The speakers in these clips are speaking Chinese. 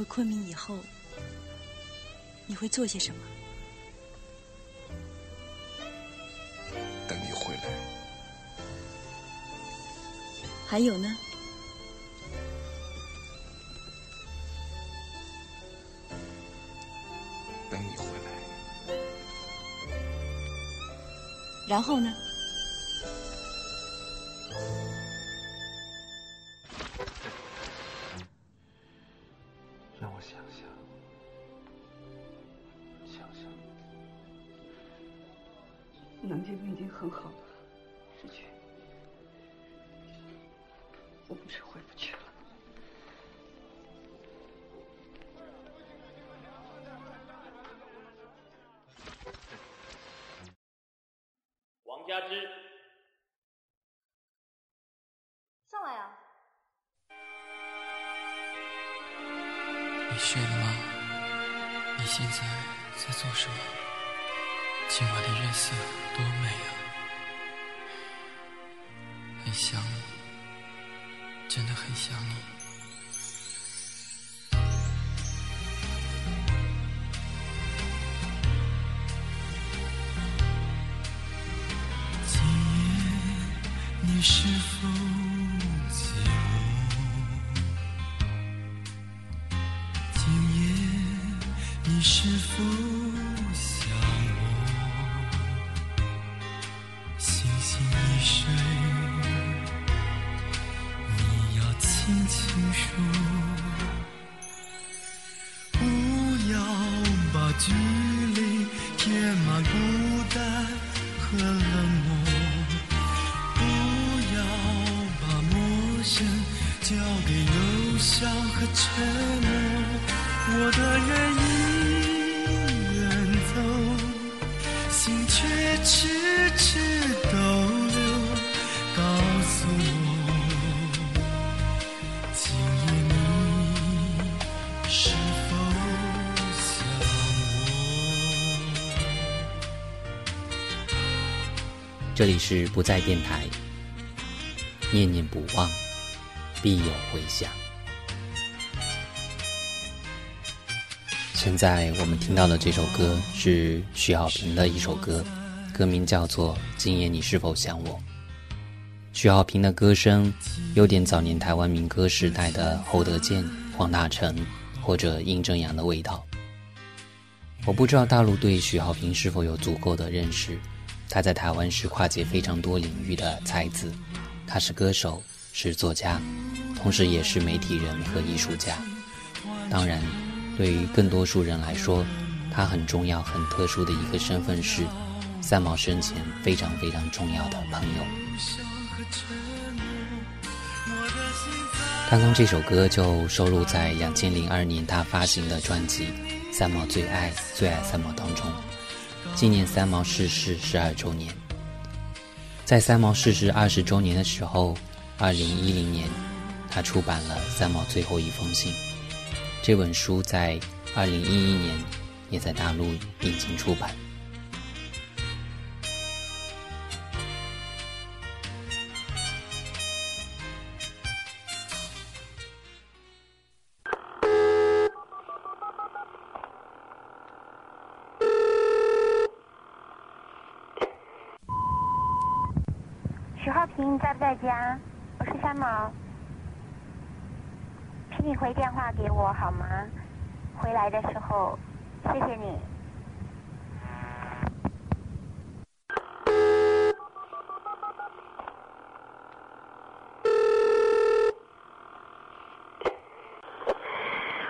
回昆明以后，你会做些什么？等你回来。还有呢？等你回来。然后呢？你睡了吗？你现在在做什么？今晚的月色多美啊！很想你，真的很想你。今夜你是否轻轻说，不要把距这里是不在电台，念念不忘，必有回响。现在我们听到的这首歌是徐浩平的一首歌，歌名叫做《今夜你是否想我》。徐浩平的歌声有点早年台湾民歌时代的侯德健、黄大成或者殷正阳的味道。我不知道大陆对徐浩平是否有足够的认识。他在台湾是跨界非常多领域的才子，他是歌手，是作家，同时也是媒体人和艺术家。当然，对于更多数人来说，他很重要、很特殊的一个身份是三毛生前非常非常重要的朋友。刚刚这首歌就收录在两千零二年他发行的专辑《三毛最爱最爱三毛》当中。纪念三毛逝世十二周年，在三毛逝世二十周年的时候，二零一零年，他出版了《三毛最后一封信》。这本书在二零一一年也在大陆引进出版。许浩平，你在不在家？我是三毛，请你回电话给我好吗？回来的时候，谢谢你。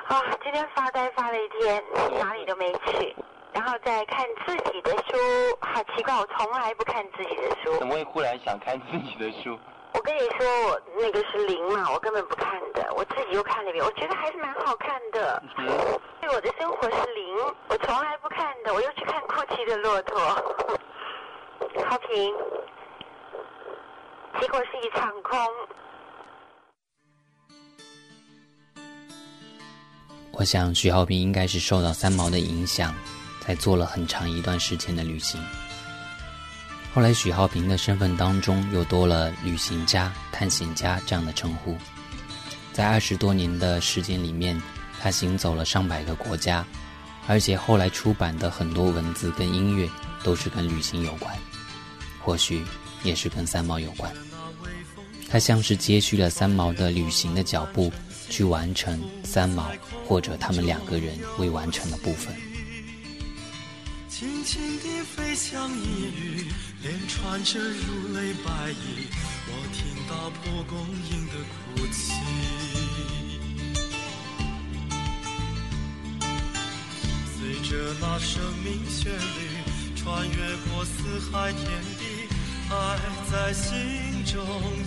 啊，今天发呆发了一天，哪里都没去，然后再看自己的书，好奇怪，我从来不看自己的书。怎么会忽然想看自己的书？我跟你说，我那个是零嘛，我根本不看的。我自己又看了一遍，我觉得还是蛮好看的。对我的生活是零，我从来不看的。我又去看库奇的骆驼，好评，结果是一场空。我想徐浩平应该是受到三毛的影响，还做了很长一段时间的旅行。后来，许浩平的身份当中又多了旅行家、探险家这样的称呼。在二十多年的时间里面，他行走了上百个国家，而且后来出版的很多文字跟音乐都是跟旅行有关，或许也是跟三毛有关。他像是接续了三毛的旅行的脚步，去完成三毛或者他们两个人未完成的部分。轻轻地飞翔一缕，连穿着如泪白衣，我听到蒲公英的哭泣。随着那生命旋律，穿越过四海天地，爱在心中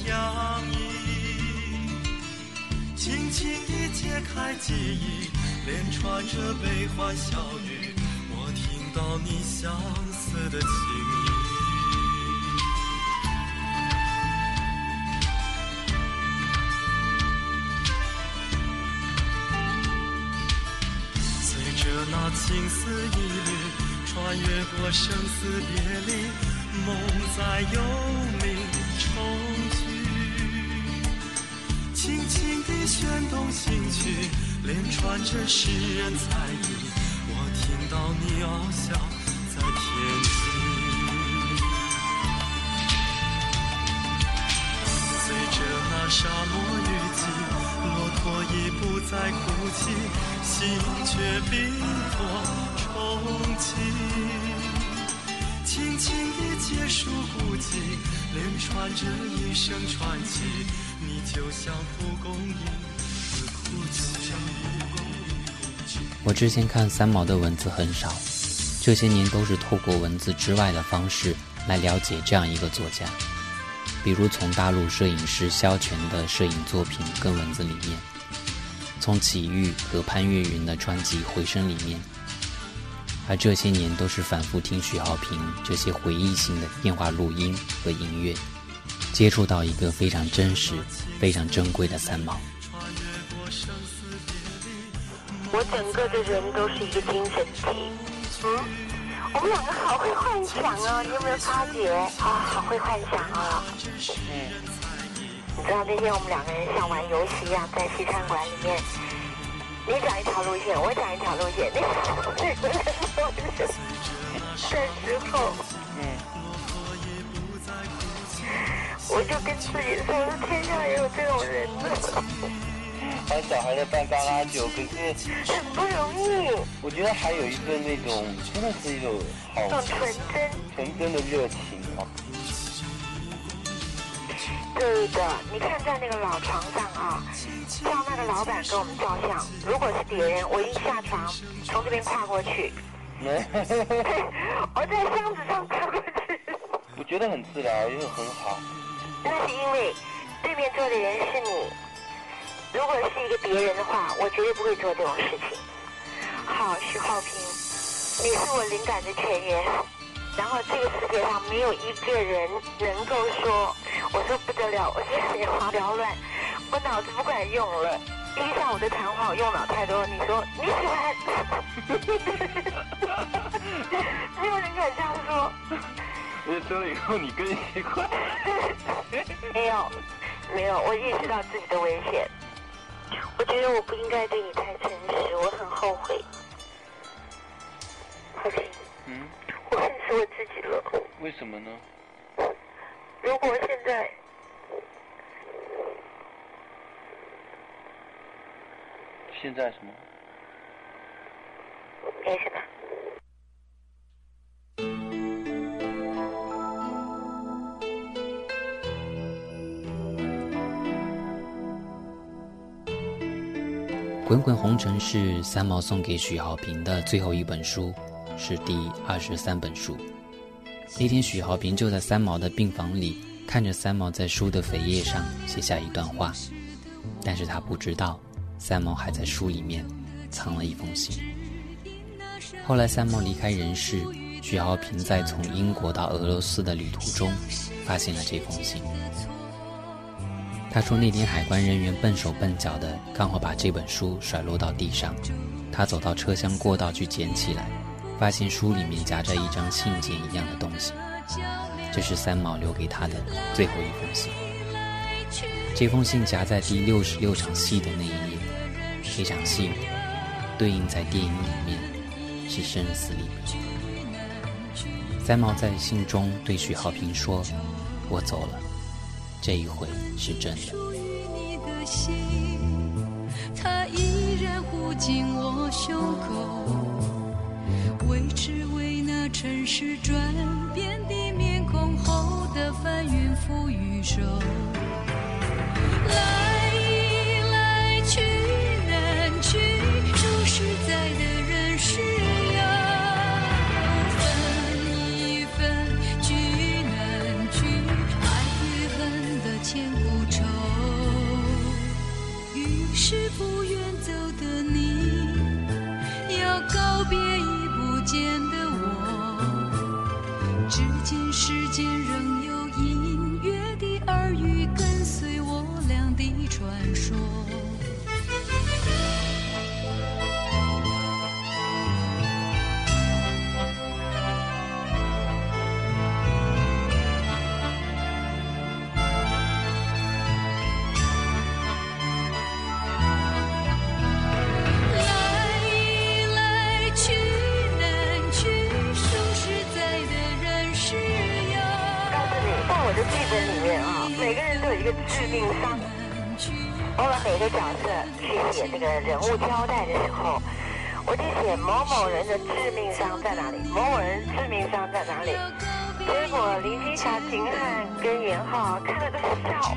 洋溢。轻轻地解开记忆，连串着悲欢笑语。到你相思的情意，随着那青丝一缕，穿越过生死别离，梦在幽冥重聚。轻轻地旋动心曲，连串着诗人才艺。到你翱翔在天际，随着那沙漠雨季，骆驼已不再哭泣，心却冰火重启。轻轻地结束孤寂，连串着一声传奇。你就像蒲公英的哭泣。我之前看三毛的文字很少，这些年都是透过文字之外的方式来了解这样一个作家，比如从大陆摄影师萧全的摄影作品跟文字里面，从启玉和潘越云的专辑《回声》里面，而这些年都是反复听许浩平这些回忆性的电话录音和音乐，接触到一个非常真实、非常珍贵的三毛。我整个的人都是一个精神体，嗯，我们两个好会幻想哦，你有没有发觉啊？好会幻想哦，嗯，你知道那天我们两个人像玩游戏一样在西餐馆里面，你讲一条路线，我讲一条路线，那那个人我的时候，嗯，我就跟自己说，天下也有这种人呢。帮小孩在办嘎拉酒，可是很不容易。我觉得还有一份那种，真的是一种好纯真、纯真的热情啊。对的，你看在那个老床上啊，叫那个老板跟我们照相。如果是别人，我一下床从这边跨过去。我在箱子上跨过去。我觉得很自然，又很好。那是因为对面坐的人是你。如果是一个别人的话，我绝对不会做这种事情。好，徐浩平，你是我灵感的泉源。然后这个世界上没有一个人能够说，我说不得了，我现在眼花缭乱，我脑子不管用了。一个下午的谈话，我用脑太多。你说你喜欢？没有人敢这样说。你说了以后，你更喜欢？没有，没有，我意识到自己的危险。我觉得我不应该对你太诚实，我很后悔。浩平，嗯，我恨死我自己了。为什么呢？如果现在，现在什么？没什么。《滚滚红尘》是三毛送给许浩平的最后一本书，是第二十三本书。那天许浩平就在三毛的病房里，看着三毛在书的扉页上写下一段话，但是他不知道，三毛还在书里面藏了一封信。后来三毛离开人世，许浩平在从英国到俄罗斯的旅途中，发现了这封信。他说：“那天海关人员笨手笨脚的，刚好把这本书甩落到地上。他走到车厢过道去捡起来，发现书里面夹着一张信件一样的东西。这是三毛留给他的最后一封信。这封信夹在第六十六场戏的那一页。这场戏对应在电影里面是生死离别。三毛在信中对许浩平说：“我走了，这一回是真的心。”它依然护紧我胸口，为只为那尘世转变的面孔后的翻云覆雨手。to 有角色去写那个人物交代的时候，我就写某某人的致命伤在哪里，某某人致命伤在哪里。结果林青霞、秦汉跟严浩看了都笑，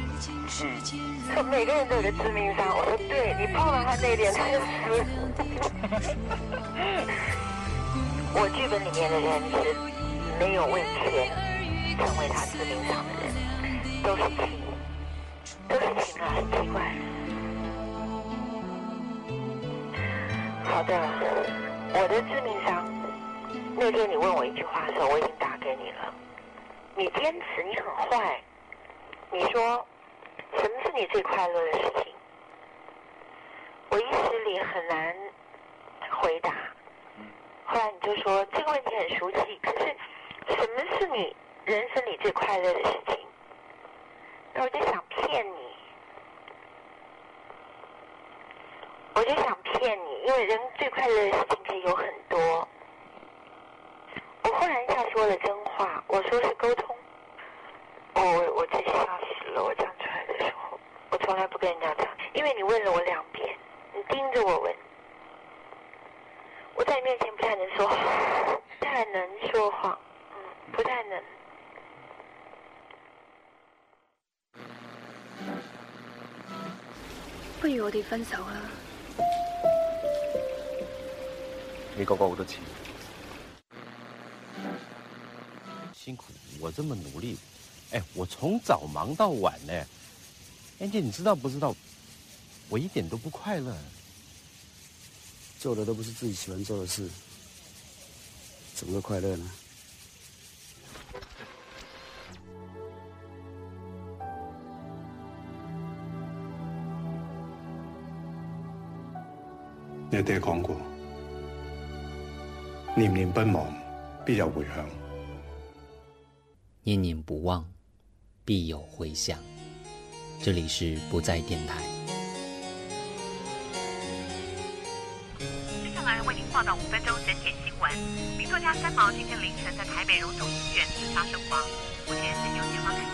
说每个人都有个致命伤。我说对，你碰到他那点，他就死。我剧本里面的人是没有为钱成为他致命伤的人，都是情，都是情啊，很奇怪。好的，我的致命伤。那天你问我一句话的时候，我已经打给你了。你坚持，你很坏。你说，什么是你最快乐的事情？我一时里很难回答。后来你就说这个问题很熟悉，可是什么是你人生里最快乐的事情？那我就想骗你。我就想，因为人最快乐的事情可以有很多。我忽然一下说了真话，我说是沟通。我我我真吓死了！我讲出来的时候，我从来不跟人家讲，因为你问了我两遍，你盯着我问，我在你面前不太能说，不太能说谎，嗯，不太能。不如我哋分手啦。你哥哥好多钱，辛苦我这么努力，哎，我从早忙到晚呢。安姐，你知道不知道？我一点都不快乐。做的都不是自己喜欢做的事，怎么会快乐呢？你爹讲过。念念不忘，必有回响。念念不忘，必有回响。这里是不在电台。接下来为您报道五分钟整点新闻。名作家三毛今天凌晨在台北荣总医院自杀身亡，目前正由警方勘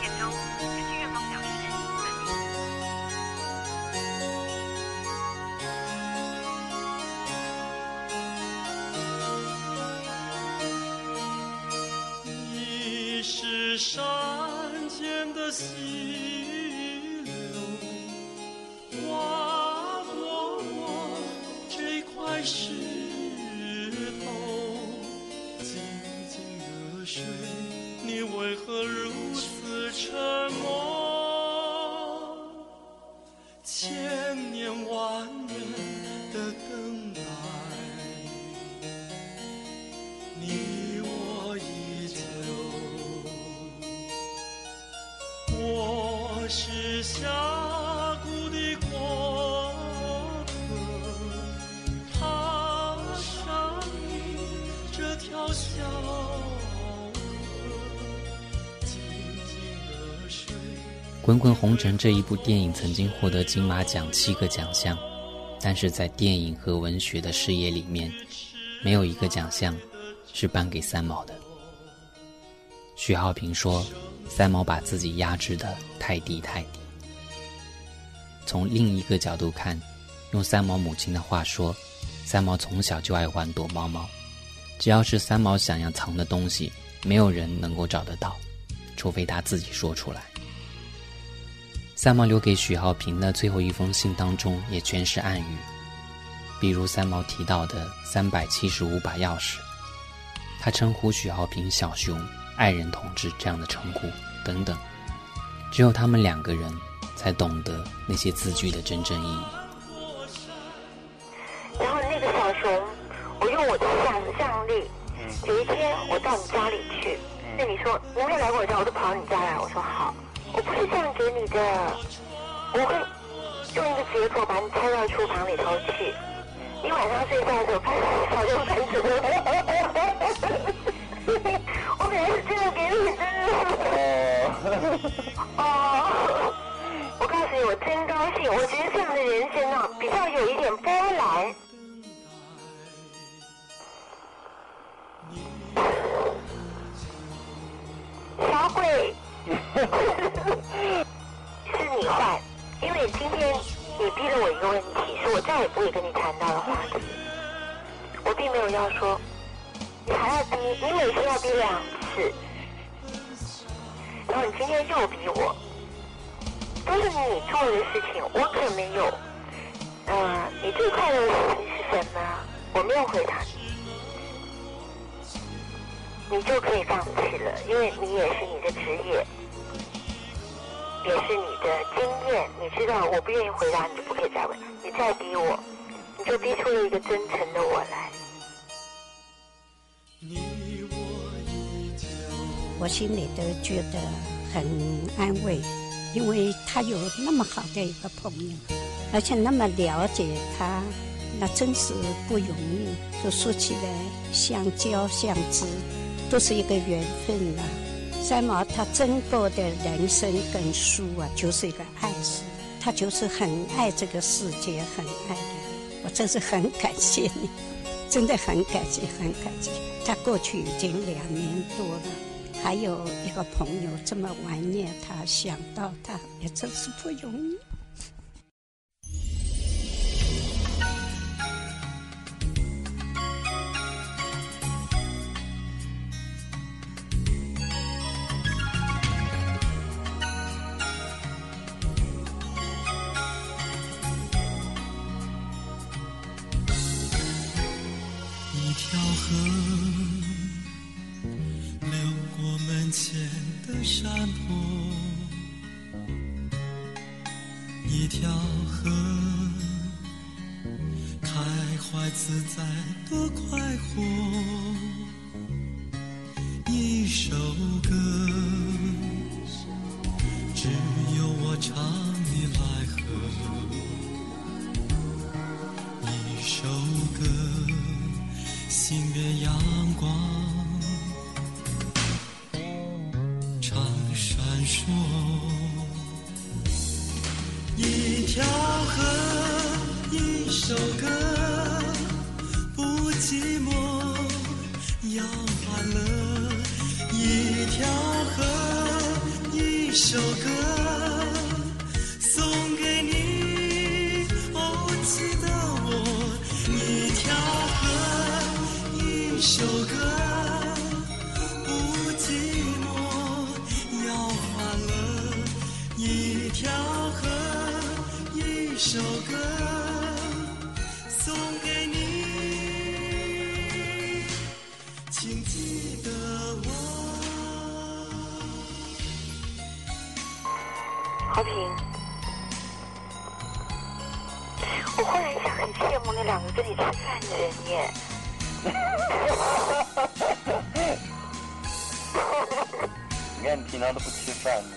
千年万年。滚滚红尘》这一部电影曾经获得金马奖七个奖项，但是在电影和文学的事业里面，没有一个奖项是颁给三毛的。徐浩平说：“三毛把自己压制的太低太低。”从另一个角度看，用三毛母亲的话说，三毛从小就爱玩躲猫猫，只要是三毛想要藏的东西，没有人能够找得到，除非他自己说出来。三毛留给许浩平的最后一封信当中，也全是暗语，比如三毛提到的三百七十五把钥匙，他称呼许浩平“小熊”“爱人同志”这样的称呼等等，只有他们两个人才懂得那些字句的真正意义。然后那个小熊，我用我的想象力，有一天我到你家里去，那你说你没有来过我家，我就跑到你家来，我说好。不是这样给你的，我会用一个结果把你拆到厨房里头去。你晚上睡觉的时候开始小就开始。我本来是这样给你的。哦。我告诉你，我真高兴。我觉得这样的人生啊，比较有一点波澜。小鬼。是你坏，因为今天你逼了我一个问题，是我再也不会跟你谈到的话题。我并没有要说，你还要逼，你每次要逼两次，然后你今天又逼我，都是你做的事情，我可没有。嗯，你最快乐的事情是什么？我没有回答你。你就可以放弃了，因为你也是你的职业，也是你的经验。你知道我不愿意回答，你就不可以再问。你再逼我，你就逼出了一个真诚的我来。我心里都觉得很安慰，因为他有那么好的一个朋友，而且那么了解他，那真是不容易。就说起来，相交相知。都是一个缘分呐。三毛他整个的人生跟书啊，就是一个爱字，他就是很爱这个世界，很爱人。我真是很感谢你，真的很感谢，很感谢。他过去已经两年多了，还有一个朋友这么怀念他，想到他也真是不容易。小河流过门前的山坡，一条河。开怀自在多快活。一首歌送给你，哦，记得我，一条河，一首歌，不寂寞，要欢乐，一条河，一首歌。忽然想，很羡慕那两个跟你吃饭的人耶。你看你平常都不吃饭呢。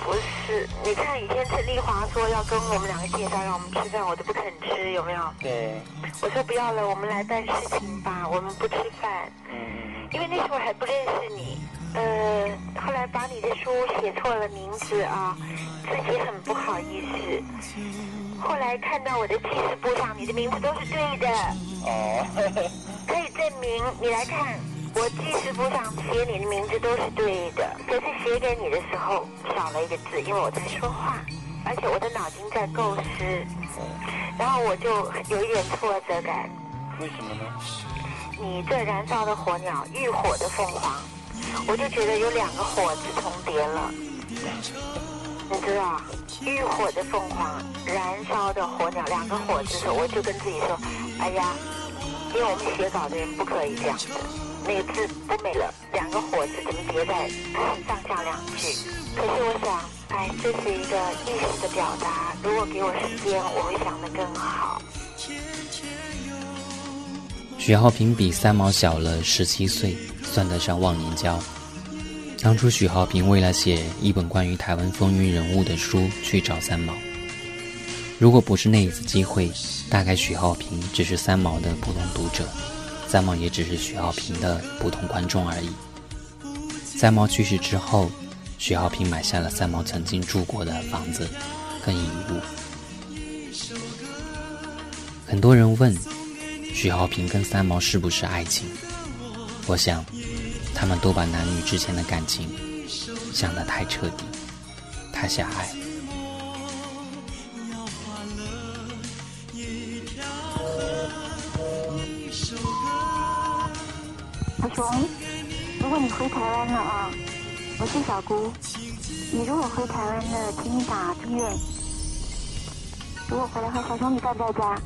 不是，你看以前陈丽华说要跟我们两个介绍让我们吃饭，我都不肯吃，有没有？对。我说不要了，我们来办事情吧，我们不吃饭。嗯。因为那时候还不认识你。呃，后来把你的书写错了名字啊，自己很不好意思。后来看到我的记事簿上，你的名字都是对的。哦。可以证明，你来看，我记事簿上写你的名字都是对的，可是写给你的时候少了一个字，因为我在说话，而且我的脑筋在构思，然后我就有一点挫折感。为什么呢？你这燃烧的火鸟，浴火的凤凰，我就觉得有两个火字重叠了。你知道，浴火的凤凰，燃烧的火鸟，两个火字的时候，我就跟自己说：“哎呀，因为我们写稿的人不可以这样子，那个字不美了，两个火字怎么叠在上下两句？可是我想，哎，这是一个意识的表达，如果给我时间，我会想得更好。”许浩平比三毛小了十七岁，算得上忘年交。当初许浩平为了写一本关于台湾风云人物的书去找三毛，如果不是那一次机会，大概许浩平只是三毛的普通读者，三毛也只是许浩平的普通观众而已。三毛去世之后，许浩平买下了三毛曾经住过的房子，更一物。很多人问。许浩平跟三毛是不是爱情？我想，他们都把男女之间的感情想得太彻底，太狭隘。小熊，如果你回台湾了啊，我是小姑。你如果回台湾了，请你打医院。如果回来后，小熊你在不在家？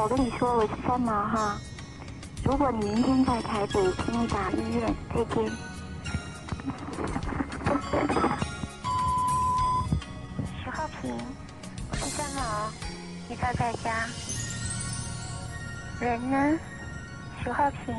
我跟你说，我是三毛哈。如果你明天在台北，请你打医院。再见。徐浩平，我是三毛，你在在家？人呢？徐浩平，